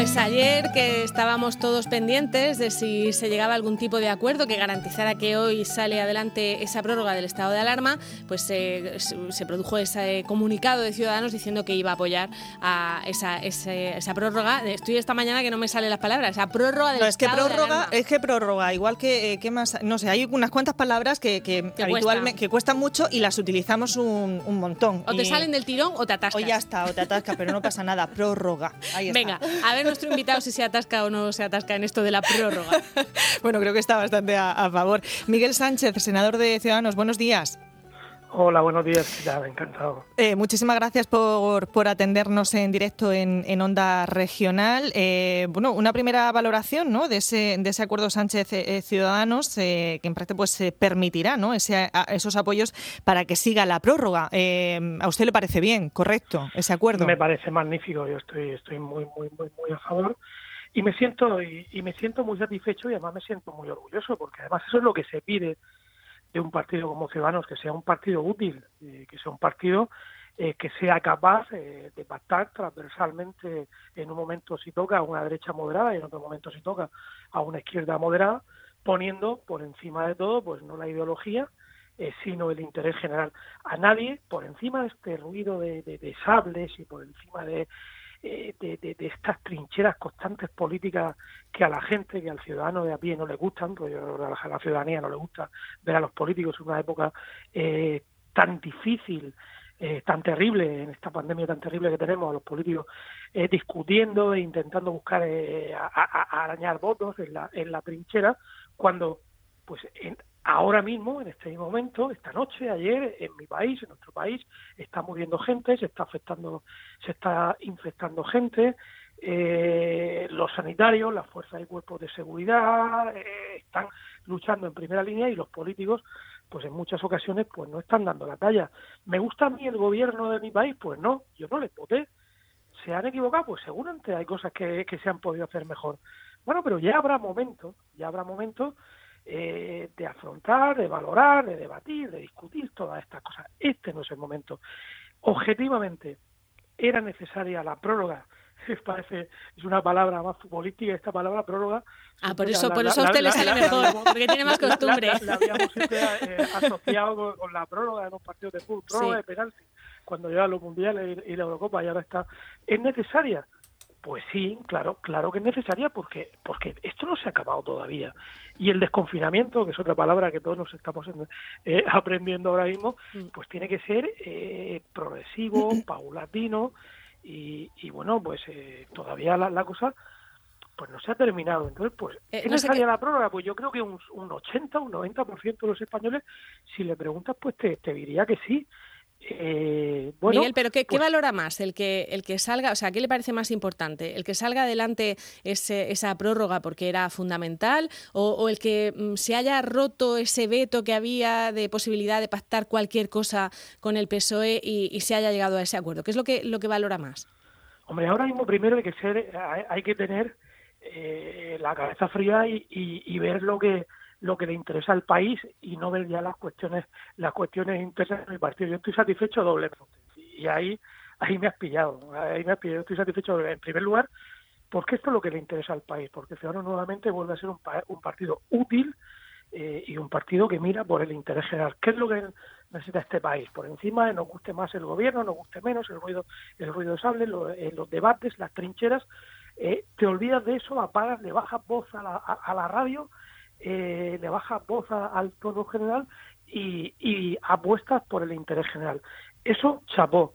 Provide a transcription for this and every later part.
Pues ayer que estábamos todos pendientes de si se llegaba a algún tipo de acuerdo que garantizara que hoy sale adelante esa prórroga del estado de alarma, pues se produjo ese comunicado de Ciudadanos diciendo que iba a apoyar a esa, esa, prórroga. Estoy esta mañana que no me salen las palabras, esa prórroga del no, es que estado prórroga, de alarma. Es que prórroga, igual que, eh, más, no sé, hay unas cuantas palabras que, que habitualmente que cuestan mucho y las utilizamos un, un montón. O te salen del tirón o te atascas. O ya está, o te atascas, pero no pasa nada. Prórroga. Ahí está. Venga, a ver nuestro invitado si se atasca o no se atasca en esto de la prórroga. bueno, creo que está bastante a, favor. Miguel Sánchez, senador de Ciudadanos, buenos días. Hola, buenos días, ya, encantado. Eh, muchísimas gracias por, por, atendernos en directo en, en Onda Regional. Eh, bueno, una primera valoración ¿no? de, ese, de ese acuerdo Sánchez-Ciudadanos eh, que en parte pues, permitirá ¿no? ese, esos apoyos para que siga la prórroga. ¿A usted le parece bien, correcto, ese acuerdo? Me parece magnífico, yo estoy, estoy muy, muy, muy, muy a favor y me siento y, y me siento muy satisfecho y además me siento muy orgulloso porque además eso es lo que se pide de un partido como Ciudadanos, que sea un partido útil, eh, que sea un partido eh, que sea capaz eh, de pactar transversalmente en un momento si toca a una derecha moderada y en otro momento si toca a una izquierda moderada, poniendo por encima de todo, pues no la ideología, sino el interés general. A nadie, por encima de este ruido de sables y por encima de eh, de, de, estas trincheras constantes políticas que a la gente, que al ciudadano de a pie no le gustan, porque a la ciudadanía no le gusta ver a los políticos en una época eh, tan difícil, eh, tan terrible, en esta pandemia tan terrible que tenemos, a los políticos discutiendo e intentando buscar arañar votos en la, en la trinchera, cuando pues en, ahora mismo, en este momento, esta noche, ayer, en mi país, en nuestro país, está muriendo gente, se está afectando, se está infectando gente, eh, los sanitarios, las fuerzas y cuerpos de seguridad eh, están luchando en primera línea y los políticos, pues en muchas ocasiones, pues no están dando la talla. ¿Me gusta a mí el gobierno de mi país? Pues no, yo no les voté. ¿Se han equivocado? Pues seguramente hay cosas que, que se han podido hacer mejor. Bueno, pero ya habrá momentos, ya habrá momentos eh, de afrontar, de valorar, de debatir, de discutir todas estas cosas. Este no es el momento. Objetivamente, era necesaria la próloga. Parece, es una palabra más futbolística esta palabra prórroga. Ah, por eso, por eso a usted le sale mejor, porque tiene más costumbre. La, habíamos siempre eh, asociado con, la prórroga de los partidos de fútbol, prórroga de penalti, cuando llega los mundiales y, y la Eurocopa y ahora está. Es necesaria, pues sí, claro, claro que es necesaria porque, porque esto no se ha acabado todavía. Y el desconfinamiento, que es otra palabra que todos nos estamos eh, aprendiendo ahora mismo, mm. pues tiene que ser eh, progresivo, paulatino y, y bueno, pues eh, todavía la, cosa pues no se ha terminado. Entonces, pues, ¿es necesaria la prórroga? Pues yo creo que un, un 80, un 90% de los españoles, si le preguntas, pues te, te diría que sí. Eh, bueno, Miguel, pero ¿qué, pues valora más? ¿El que, ¿El que salga, o sea, qué le parece más importante? ¿El que salga adelante ese, esa prórroga porque era fundamental o, el que mm, se haya roto ese veto que había de posibilidad de pactar cualquier cosa con el PSOE y, se haya llegado a ese acuerdo? ¿Qué es lo que, lo que valora más? Hombre, ahora mismo primero hay que ser, hay, que tener eh, la cabeza fría y ver lo que lo que le interesa al país y no ver ya las cuestiones las cuestiones internas de mi partido. Yo estoy satisfecho doblemente y ahí ahí me has pillado, ahí me has pillado. Estoy satisfecho en primer lugar porque esto es lo que le interesa al país, porque Ciudadanos nuevamente vuelve a ser un, un partido útil eh, y un partido que mira por el interés general. ¿Qué es lo que necesita este país? Por encima nos guste más el gobierno, nos guste menos el ruido, el ruido de sable, eh, los debates, las trincheras, eh, te olvidas de eso, apagas, le bajas voz a la, a la radio eh, le baja voz al todo general y, y apuestas por el interés general. Eso chapó.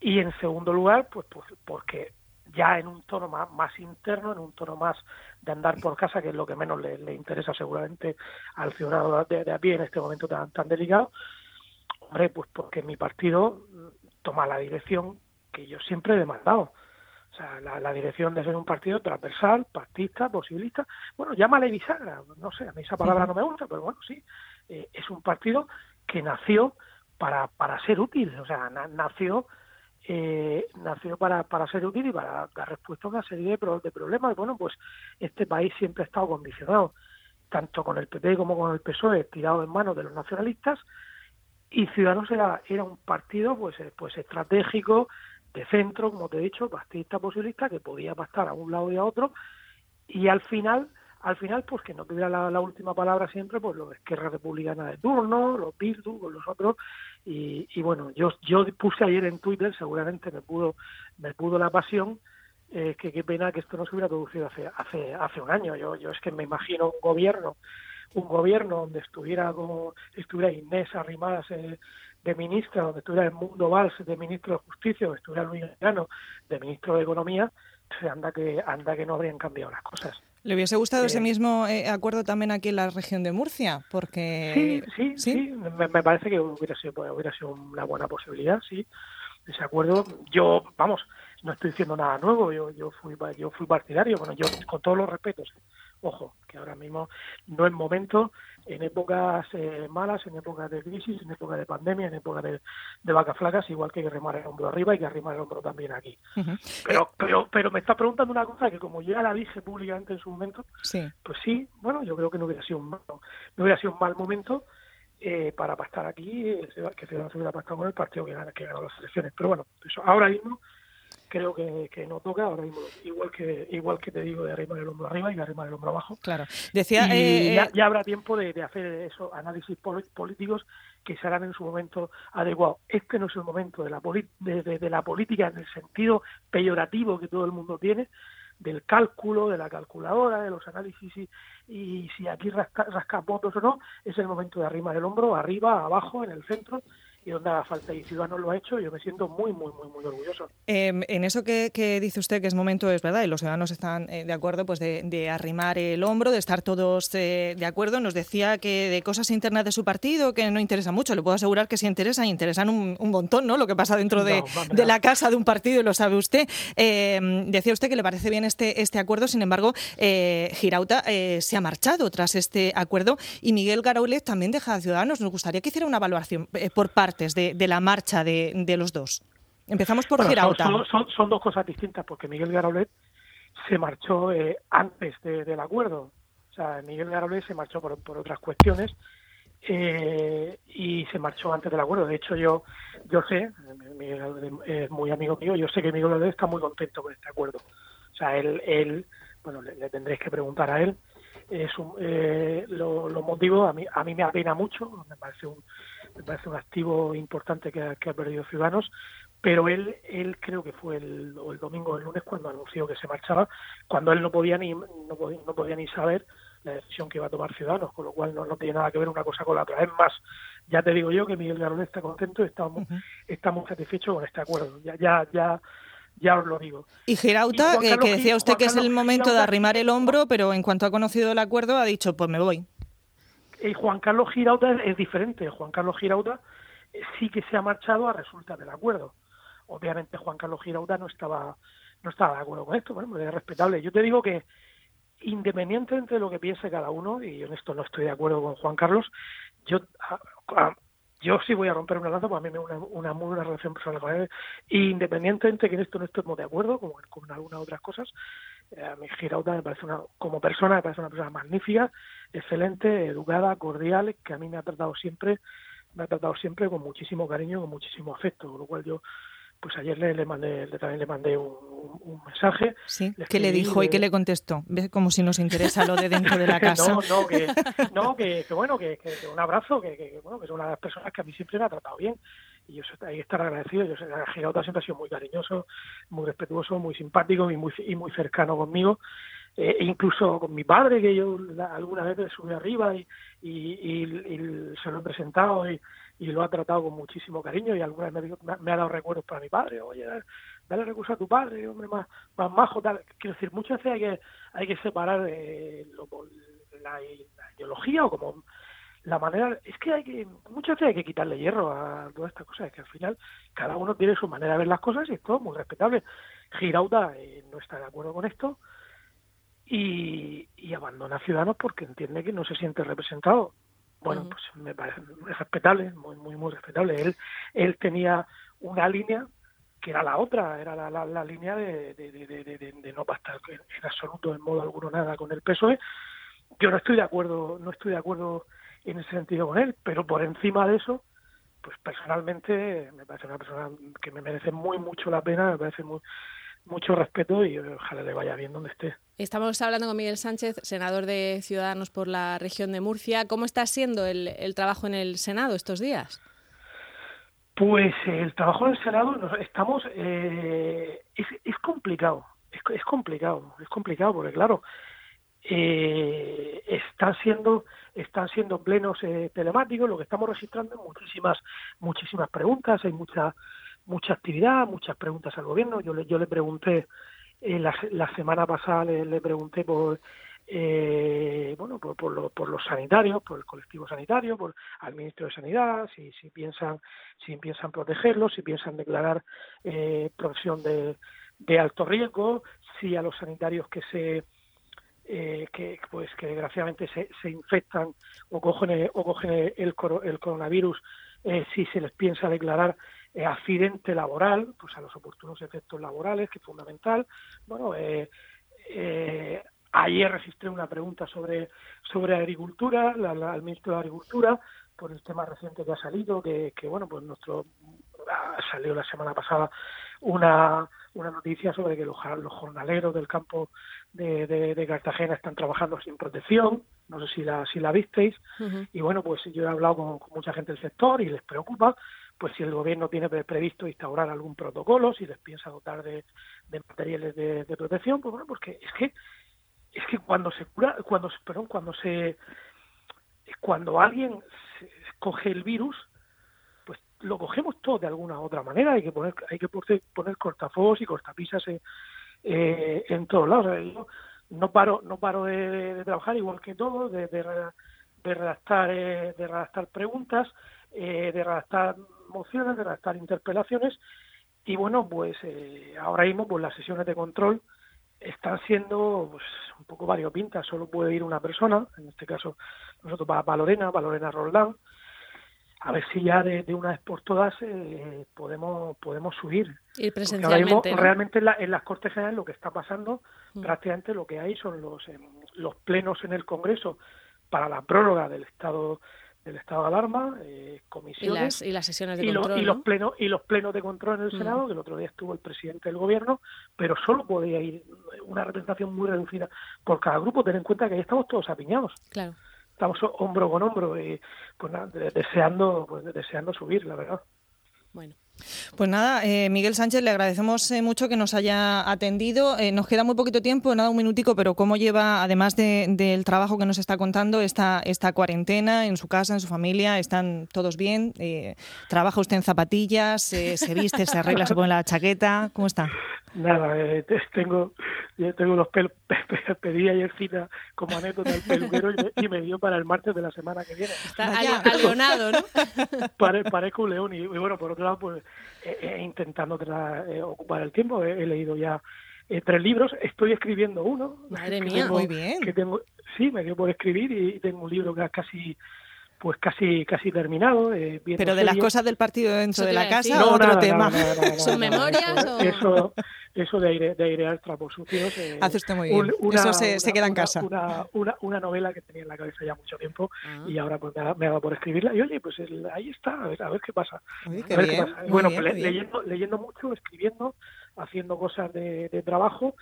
Y en segundo lugar, pues, pues porque ya en un tono más, más, interno, en un tono más de andar por casa, que es lo que menos le, interesa seguramente al ciudadano de, de, a pie en este momento tan, tan delicado, hombre, pues porque mi partido toma la dirección que yo siempre he demandado. O sea, la, dirección de ser un partido transversal, partista, posibilista. Bueno, llámale bisagra, no sé, a mí esa palabra no me gusta, pero bueno, sí. Eh, es un partido que nació para, para ser útil, o sea, nació eh, nació para, para ser útil y para dar respuesta a una serie de, de problemas. Bueno, pues este país siempre ha estado condicionado, tanto con el PP como con el PSOE, tirado en manos de los nacionalistas, y Ciudadanos era, era un partido pues, eh, pues estratégico, de centro, como te he dicho, pastista posibilista, que podía pastar a un lado y a otro, y al final, al final, pues que no tuviera la, última palabra siempre, pues los Esquerra Republicana de turno, los Bildu, con los otros, y, y, bueno, yo, yo puse ayer en Twitter, seguramente me pudo, me pudo la pasión, eh, que qué pena que esto no se hubiera producido hace, hace, hace un año. Yo, yo es que me imagino un gobierno, un gobierno donde estuviera como, estuviera Inés Arrimadas eh, de ministra, donde estuviera el Mundo Valls de ministro de Justicia, donde estuviera Luis Llano de ministro de Economía, se anda que anda que no habrían cambiado las cosas. ¿Le hubiese gustado ese mismo eh, acuerdo también aquí en la región de Murcia? Porque sí, sí, sí, Me, me, parece que hubiera sido, hubiera sido una buena posibilidad, sí. Ese acuerdo, yo, vamos, no estoy diciendo nada nuevo, yo, yo fui yo fui partidario, bueno, yo con todos los respetos, ojo, que ahora mismo no es momento, en épocas eh, malas, en épocas de crisis, en épocas de pandemia, en épocas de, de vacas flacas, igual que hay que remar el hombro arriba y que arrimar el hombro también aquí. Pero pero pero me está preguntando una cosa que como ya la dije públicamente en su momento, pues sí, bueno, yo creo que no hubiera sido un mal, no hubiera sido un mal momento eh, para pastar aquí, eh, que se hubiera pactado con el partido que, que ganó las elecciones. Pero bueno, eso ahora mismo creo que, que, no toca ahora mismo. Igual que igual que te digo de arrimar el hombro arriba y de arrimar el hombro abajo. Claro. Decía eh, eh, ya, habrá tiempo de, hacer esos análisis políticos que se harán en su momento adecuado. Este no es el momento de la de, de, la política en el sentido peyorativo que todo el mundo tiene del cálculo, de la calculadora, de los análisis y, y si aquí rasca, rasca votos o no, es el momento de arrimar el hombro, arriba, abajo, en el centro, y donde haga falta. Y Ciudadanos lo ha hecho, yo me siento muy, muy, muy, muy orgulloso. Em, en eso que, dice usted que es momento, es verdad, y los ciudadanos están eh, de acuerdo, pues de, arrimar el hombro, de estar todos eh, de acuerdo. Nos decía que de cosas internas de su partido que no interesa mucho. Le puedo asegurar que sí interesan, interesan un, montón, ¿no? Lo que pasa dentro de, la casa de un partido, y lo sabe usted. Em, decía usted que le parece bien este, este acuerdo, sin embargo, eh, Girauta se ha marchado tras este acuerdo y Miguel Garaulet también deja a Ciudadanos. Nos gustaría que hiciera una evaluación por parte de, la marcha de, los dos? Empezamos por Girauta. Son, dos cosas distintas, porque Miguel Garaulet se marchó eh, antes del acuerdo. O sea, Miguel Garaulet se marchó por, otras cuestiones eh, y se marchó antes del acuerdo. De hecho, yo yo sé, Miguel es muy amigo mío, yo sé que Miguel Garaulet está muy contento con este acuerdo. O sea, él, él bueno, le, tendréis que preguntar a él. Es eh, lo, motivos, a mí, a mí me apena mucho, me parece un, me parece un activo importante que ha, que ha perdido Ciudadanos, pero él, él creo que fue el, el domingo o el lunes cuando anunció que se marchaba, cuando él no podía ni, no podía, no podía ni saber la decisión que iba a tomar Ciudadanos, con lo cual no, no tiene nada que ver una cosa con la otra. Es más, ya te digo yo que Miguel Garón está contento y está, está muy satisfecho con este acuerdo. Ya, ya, ya, ya os lo digo. Y Gerauta, eh, que decía usted que es el momento de arrimar el hombro, pero en cuanto ha conocido el acuerdo ha dicho, pues me voy. Y Juan Carlos Girauta es, diferente. Juan Carlos Girauta eh, sí que se ha marchado a resulta del acuerdo. Obviamente Juan Carlos Girauta no estaba no estaba de acuerdo con esto, bueno, es respetable. Yo te digo que independientemente de lo que piense cada uno, y en esto no estoy de acuerdo con Juan Carlos, yo yo sí voy a romper una lanza, porque a mí me una, una muy buena relación personal con él, independientemente de que en esto no estemos de acuerdo, como con algunas otras cosas, eh, a mí Girauta me parece una, como persona, me parece una persona magnífica, excelente, educada, cordial, que a mí me ha tratado siempre, me ha tratado siempre con muchísimo cariño, con muchísimo afecto, con lo cual yo pues ayer le, le mandé, le, también le mandé un, mensaje. Sí, ¿qué le dijo y qué le contestó? ¿Ves como si nos interesa lo de dentro de la casa? no, no, que, no, que, bueno, que, que, un abrazo, que, bueno, que es una de las personas que a mí siempre me ha tratado bien y yo hay que estar agradecido. Yo que Girauta siempre ha sido muy cariñoso, muy respetuoso, muy simpático y muy, y muy cercano conmigo. Eh, incluso con mi padre, que yo alguna vez le subí arriba y, y, se lo he presentado y, lo ha tratado con muchísimo cariño y alguna vez me, me, ha dado recuerdos para mi padre. Oye, dale recursos a tu padre, hombre más, más majo. Tal. Quiero decir, muchas veces hay que, hay que separar eh, la, la ideología o como la manera es que hay que muchas veces hay que quitarle hierro a todas estas cosas es que al final cada uno tiene su manera de ver las cosas y es todo muy respetable Girauta eh, no está de acuerdo con esto y, y, abandona a Ciudadanos porque entiende que no se siente representado. Bueno pues me parece respetable muy muy muy respetable. Él él tenía una línea que era la otra, era la, la, línea de, de, de, de, no pactar en absoluto, en modo alguno, nada con el PSOE. Yo no estoy de acuerdo, no estoy de acuerdo en ese sentido con él, pero por encima de eso, pues personalmente me parece una persona que me merece muy mucho la pena, me parece muy, mucho respeto y ojalá le vaya bien donde esté. Estamos hablando con Miguel Sánchez, senador de Ciudadanos por la región de Murcia. ¿Cómo está siendo el, el trabajo en el Senado estos días? Pues el trabajo en el Senado, estamos, eh, es, es, complicado, es, es, complicado, es complicado porque claro, eh, están siendo están siendo plenos eh, telemáticos, lo que estamos registrando muchísimas muchísimas preguntas, hay mucha mucha actividad, muchas preguntas al gobierno. Yo le, yo le pregunté, eh, la, semana pasada le, pregunté por, eh, bueno, por, por, por, los sanitarios, por el colectivo sanitario, por al ministro de Sanidad, si, piensan, si piensan protegerlos, si piensan declarar eh, profesión de, de alto riesgo, si a los sanitarios que se eh, que pues que desgraciadamente se, se infectan o cogen el, o cogen el, el coronavirus eh, si se les piensa declarar eh, accidente laboral, pues a los oportunos efectos laborales, que es fundamental. Bueno, eh, eh, ayer registré una pregunta sobre, sobre agricultura, al ministro de Agricultura, por el tema reciente que ha salido, que, que bueno, pues nuestro salió la semana pasada una, una noticia sobre que los, los jornaleros del campo de, de, Cartagena están trabajando sin protección, no sé si la, si la visteis, y bueno, pues yo he hablado con, con, mucha gente del sector y les preocupa, pues si el gobierno tiene previsto instaurar algún protocolo, si les piensa dotar de, materiales de, protección, pues bueno, porque es que es que cuando se cura, cuando perdón, cuando se cuando alguien coge el virus, pues lo cogemos todo de alguna u otra manera, hay que poner hay que poner cortafuegos y cortapisas en, eh, en todos lados. no paro no paro de, trabajar igual que todos, de, de, redactar eh, de redactar preguntas, eh, de redactar mociones, de redactar interpelaciones y bueno, pues eh, ahora mismo pues las sesiones de control están siendo pues, un poco variopintas, solo puede ir una persona, en este caso nosotros para, Lorena, para Lorena Roldán, a ver si ya de, una vez por todas eh, podemos podemos subir. Ir presencialmente. Realmente en, las Cortes Generales lo que está pasando, mm. prácticamente lo que hay son los, eh, los plenos en el Congreso para la prórroga del estado del estado de alarma, eh, comisiones y las, sesiones de control, y los plenos y los plenos de control en el mm. Senado, que el otro día estuvo el presidente del gobierno, pero solo podía ir una representación muy reducida por cada grupo. Ten en cuenta que ahí estamos todos apiñados. Claro. Estamos hombro con hombro y pues deseando pues, deseando subir, la verdad. Bueno. Pues nada, eh, Miguel Sánchez, le agradecemos eh, mucho que nos haya atendido. Eh, nos queda muy poquito tiempo, nada, un minutico, pero ¿cómo lleva, además del trabajo que nos está contando, esta, esta cuarentena en su casa, en su familia? ¿Están todos bien? ¿Trabaja usted en zapatillas? ¿Se viste, se arregla, se pone la chaqueta? ¿Cómo está? Nada, tengo, yo tengo los pelos, pedí ayer cita como anécdota del peluquero y me, dio para el martes de la semana que viene. Está alionado, ¿no? parezco un león y, bueno, por otro lado, pues intentando eh, ocupar el tiempo. He, leído ya eh, tres libros, estoy escribiendo uno. Madre mía, muy bien. Que tengo, sí, me dio por escribir y tengo un libro que casi pues casi casi terminado. Eh, Pero de las cosas del partido dentro de la casa no, otro tema. ¿Son memorias o...? Eso, eso de, aire, de airear trapos sucios. Eh, Hace usted muy bien. eso se, se queda en casa. Una, una, una, novela que tenía en la cabeza ya mucho tiempo ah. y ahora pues me ha, dado por escribirla. Y oye, pues ahí está, a ver, a ver qué pasa. qué bien, bueno, pues leyendo, leyendo mucho, escribiendo, haciendo cosas de, de trabajo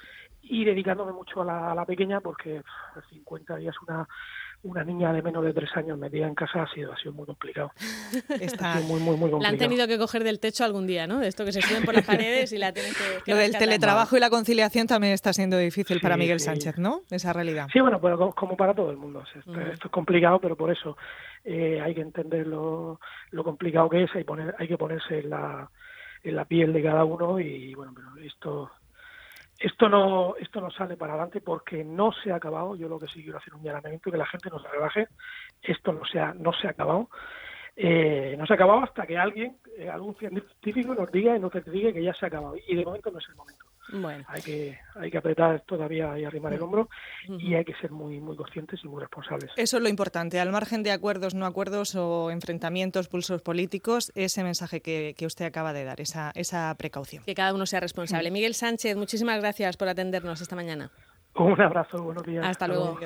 y dedicándome mucho a la, a la pequeña porque 50 días una una niña de menos de tres años metida en casa ha sido, ha sido muy complicado. Está muy, muy, muy complicado. La han tenido que coger del techo algún día, ¿no? De esto que se suben por las paredes y la tienen que... Lo del teletrabajo y la conciliación también está siendo difícil para Miguel Sánchez, ¿no? Esa realidad. Sí, bueno, pues como para todo el mundo. Esto, esto es complicado, pero por eso eh, hay que entender lo, lo complicado que es, hay, poner, hay que ponerse en la, en la piel de cada uno y bueno, pero esto esto no esto no sale para adelante porque no se ha acabado. Yo lo que sí quiero hacer un llamamiento que la gente no se rebaje esto no se ha no se ha acabado. Eh, no se ha acabado hasta que alguien eh, algún científico nos diga y nos diga que ya se ha acabado. Y de momento no es el momento bueno. Hay que hay que apretar todavía y arrimar el hombro y hay que ser muy muy conscientes y muy responsables. Eso es lo importante. Al margen de acuerdos, no acuerdos o enfrentamientos, pulsos políticos, ese mensaje que, que usted acaba de dar, esa, esa precaución. Que cada uno sea responsable. Miguel Sánchez, muchísimas gracias por atendernos esta mañana. Un abrazo, buenos días. Hasta, luego.